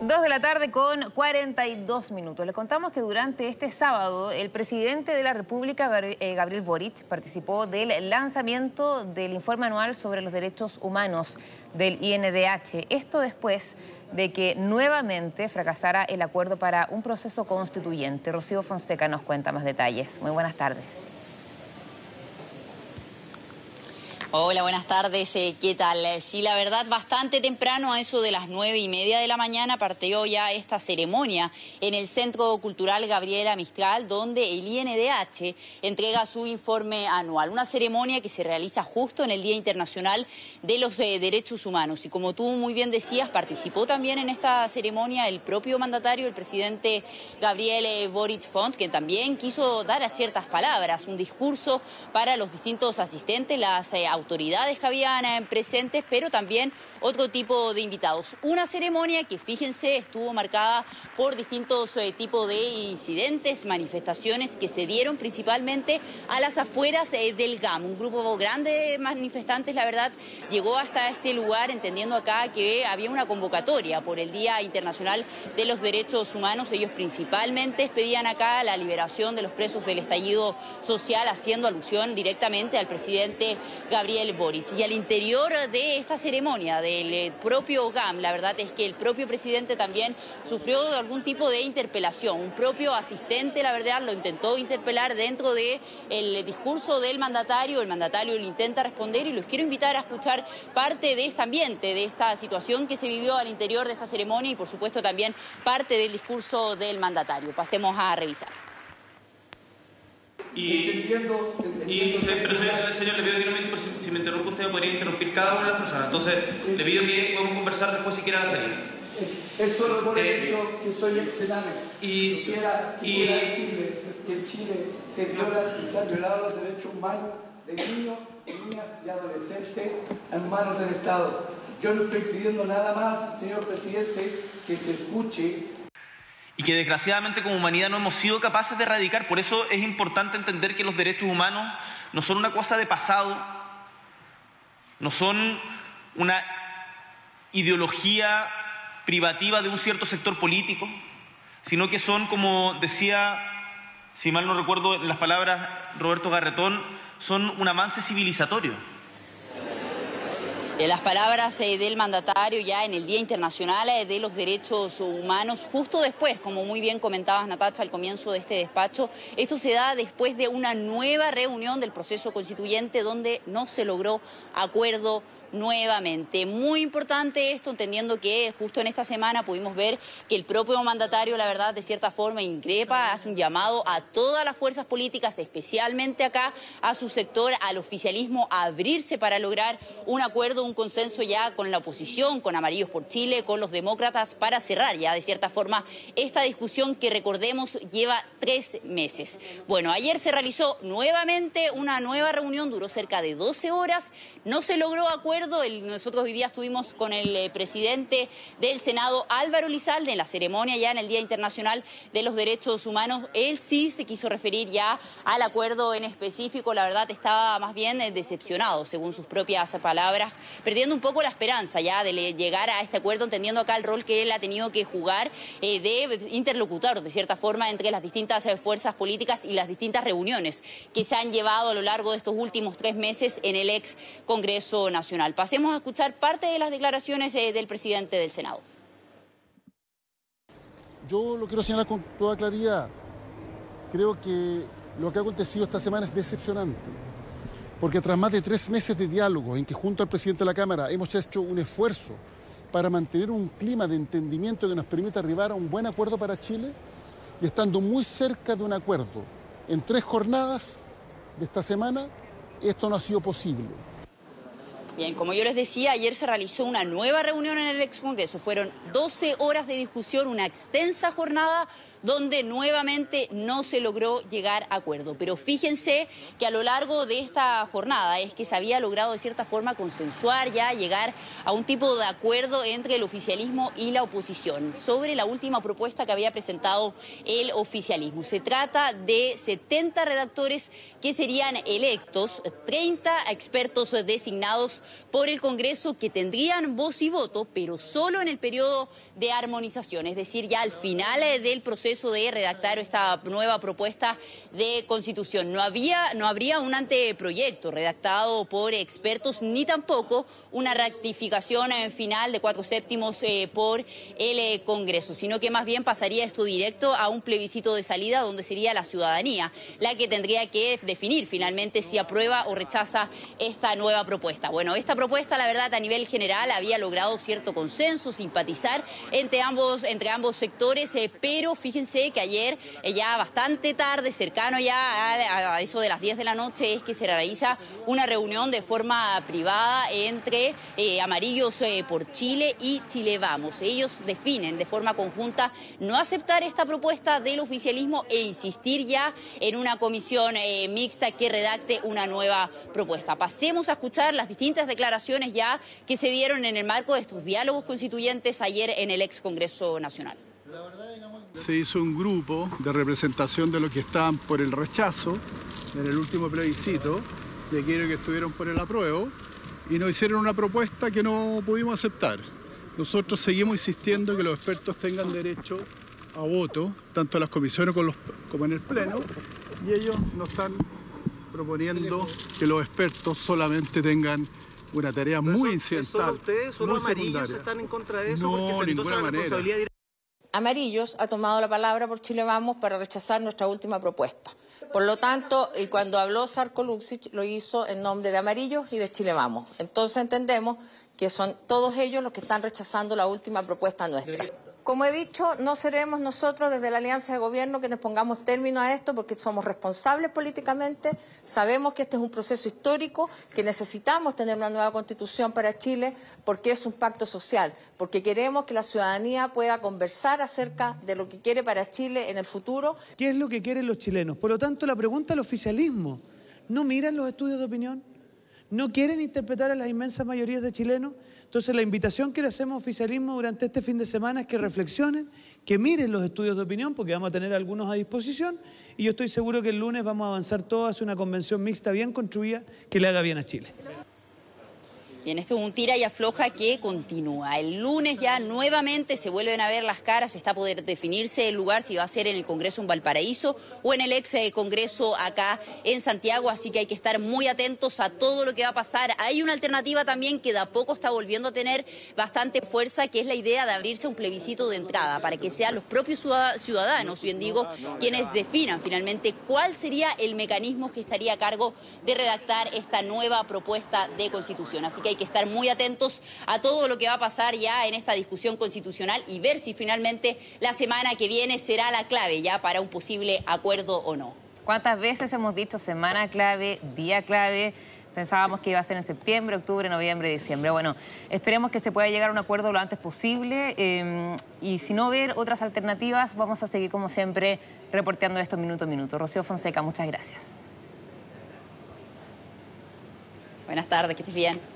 Dos de la tarde con 42 minutos. Le contamos que durante este sábado el presidente de la República, eh, Gabriel Boric, participó del lanzamiento del informe anual sobre los derechos humanos del INDH. Esto después de que nuevamente fracasara el acuerdo para un proceso constituyente. Rocío Fonseca nos cuenta más detalles. Muy buenas tardes. Hola, buenas tardes. Eh, ¿Qué tal? Eh, sí, la verdad, bastante temprano, a eso de las nueve y media de la mañana, partió ya esta ceremonia en el Centro Cultural Gabriela Mistral, donde el INDH entrega su informe anual. Una ceremonia que se realiza justo en el Día Internacional de los eh, Derechos Humanos. Y como tú muy bien decías, participó también en esta ceremonia el propio mandatario, el presidente Gabriel Boric Font, que también quiso dar a ciertas palabras, un discurso para los distintos asistentes, las autoridades autoridades eh, presentes, pero también otro tipo de invitados. Una ceremonia que, fíjense, estuvo marcada por distintos eh, tipos de incidentes, manifestaciones que se dieron principalmente a las afueras eh, del GAM. Un grupo grande de manifestantes, la verdad, llegó hasta este lugar entendiendo acá que había una convocatoria por el Día Internacional de los Derechos Humanos. Ellos principalmente pedían acá la liberación de los presos del estallido social, haciendo alusión directamente al presidente Gabriel y al interior de esta ceremonia del eh, propio GAM, la verdad es que el propio presidente también sufrió algún tipo de interpelación. Un propio asistente, la verdad, lo intentó interpelar dentro del discurso del mandatario. El mandatario le intenta responder y los quiero invitar a escuchar parte de este ambiente, de esta situación que se vivió al interior de esta ceremonia y, por supuesto, también parte del discurso del mandatario. Pasemos a revisar. Y, entendiendo, y pero señor, señor, le pido que no me, si, si, me interrumpe usted podría interrumpir cada una de las personas. Entonces, le pido que podamos conversar después si quieren salir. Esto lo por el eh, hecho que soy ex Y quisiera, quisiera decirle que en Chile se, viola, se han violado los derechos humanos de niños, niñas y adolescentes en manos del Estado. Yo no estoy pidiendo nada más, señor presidente, que se escuche y que desgraciadamente como humanidad no hemos sido capaces de erradicar. Por eso es importante entender que los derechos humanos no son una cosa de pasado, no son una ideología privativa de un cierto sector político, sino que son, como decía, si mal no recuerdo las palabras Roberto Garretón, son un avance civilizatorio. Las palabras eh, del mandatario ya en el Día Internacional eh, de los Derechos Humanos, justo después, como muy bien comentabas Natacha al comienzo de este despacho, esto se da después de una nueva reunión del proceso constituyente donde no se logró acuerdo nuevamente. Muy importante esto, entendiendo que justo en esta semana pudimos ver que el propio mandatario, la verdad, de cierta forma increpa, hace un llamado a todas las fuerzas políticas, especialmente acá, a su sector, al oficialismo, a abrirse para lograr un acuerdo, un consenso ya con la oposición, con Amarillos por Chile, con los demócratas, para cerrar ya de cierta forma esta discusión que recordemos lleva tres meses. Bueno, ayer se realizó nuevamente una nueva reunión, duró cerca de 12 horas, no se logró acuerdo nosotros hoy día estuvimos con el eh, presidente del Senado, Álvaro Lizalde, en la ceremonia ya en el Día Internacional de los Derechos Humanos. Él sí se quiso referir ya al acuerdo en específico. La verdad estaba más bien eh, decepcionado, según sus propias palabras, perdiendo un poco la esperanza ya de llegar a este acuerdo, entendiendo acá el rol que él ha tenido que jugar eh, de interlocutor, de cierta forma, entre las distintas fuerzas políticas y las distintas reuniones que se han llevado a lo largo de estos últimos tres meses en el ex Congreso Nacional. Pasemos a escuchar parte de las declaraciones eh, del presidente del Senado. Yo lo quiero señalar con toda claridad. Creo que lo que ha acontecido esta semana es decepcionante, porque tras más de tres meses de diálogo en que junto al presidente de la Cámara hemos hecho un esfuerzo para mantener un clima de entendimiento que nos permita arribar a un buen acuerdo para Chile, y estando muy cerca de un acuerdo en tres jornadas de esta semana, esto no ha sido posible. Bien, como yo les decía, ayer se realizó una nueva reunión en el ex Congreso. Fueron 12 horas de discusión, una extensa jornada donde nuevamente no se logró llegar a acuerdo. Pero fíjense que a lo largo de esta jornada es que se había logrado de cierta forma consensuar ya, llegar a un tipo de acuerdo entre el oficialismo y la oposición sobre la última propuesta que había presentado el oficialismo. Se trata de 70 redactores que serían electos, 30 expertos designados por el Congreso que tendrían voz y voto, pero solo en el periodo de armonización, es decir, ya al final eh, del proceso de redactar esta nueva propuesta de constitución. No, había, no habría un anteproyecto redactado por expertos ni tampoco una rectificación en final de cuatro séptimos eh, por el eh, Congreso, sino que más bien pasaría esto directo a un plebiscito de salida donde sería la ciudadanía la que tendría que definir finalmente si aprueba o rechaza esta nueva propuesta. Bueno, esta propuesta, la verdad, a nivel general había logrado cierto consenso, simpatizar entre ambos, entre ambos sectores, eh, pero fíjense que ayer, ya bastante tarde, cercano ya a, eso de las 10 de la noche, es que se realiza una reunión de forma privada entre Amarillos por Chile y Chile Vamos. Ellos definen de forma conjunta no aceptar esta propuesta del oficialismo e insistir ya en una comisión eh, mixta que redacte una nueva propuesta. Pasemos a escuchar las distintas declaraciones ya que se dieron en el marco de estos diálogos constituyentes ayer en el ex Congreso Nacional. Se hizo un grupo de representación de los que estaban por el rechazo en el último plebiscito y aquellos que estuvieron por el apruebo y nos hicieron una propuesta que no pudimos aceptar. Nosotros seguimos insistiendo que los expertos tengan derecho a voto, tanto en las comisiones como en el Pleno, y ellos nos están proponiendo que los expertos solamente tengan una tarea muy incidental. ustedes, solo amarillos están en contra de eso? No, de ninguna manera. Amarillos ha tomado la palabra por Chile Vamos para rechazar nuestra última propuesta. Por lo tanto, y cuando habló Sarko Luxic, lo hizo en nombre de Amarillos y de Chile Vamos. Entonces entendemos que son todos ellos los que están rechazando la última propuesta nuestra. Como he dicho, no seremos nosotros desde la Alianza de Gobierno que nos pongamos término a esto porque somos responsables políticamente, sabemos que este es un proceso histórico, que necesitamos tener una nueva constitución para Chile porque es un pacto social, porque queremos que la ciudadanía pueda conversar acerca de lo que quiere para Chile en el futuro. ¿Qué es lo que quieren los chilenos? Por lo tanto, la pregunta al oficialismo, ¿no miran los estudios de opinión? No quieren interpretar a las inmensas mayorías de chilenos. Entonces la invitación que le hacemos oficialismo durante este fin de semana es que reflexionen, que miren los estudios de opinión, porque vamos a tener algunos a disposición, y yo estoy seguro que el lunes vamos a avanzar todos hacia una convención mixta bien construida que le haga bien a Chile. Bien, esto es un tira y afloja que continúa. El lunes ya nuevamente se vuelven a ver las caras, está a poder definirse el lugar si va a ser en el Congreso en Valparaíso o en el ex eh, Congreso acá en Santiago, así que hay que estar muy atentos a todo lo que va a pasar. Hay una alternativa también que de a poco está volviendo a tener bastante fuerza, que es la idea de abrirse un plebiscito de entrada para que sean los propios ciudadanos, bien digo, quienes definan finalmente cuál sería el mecanismo que estaría a cargo de redactar esta nueva propuesta de constitución. Así que que estar muy atentos a todo lo que va a pasar ya en esta discusión constitucional y ver si finalmente la semana que viene será la clave ya para un posible acuerdo o no. ¿Cuántas veces hemos dicho semana clave, día clave? Pensábamos que iba a ser en septiembre, octubre, noviembre, diciembre. Bueno, esperemos que se pueda llegar a un acuerdo lo antes posible em, y si no ver otras alternativas, vamos a seguir como siempre reporteando esto minuto a minuto. Rocío Fonseca, muchas gracias. Buenas tardes, que estés bien.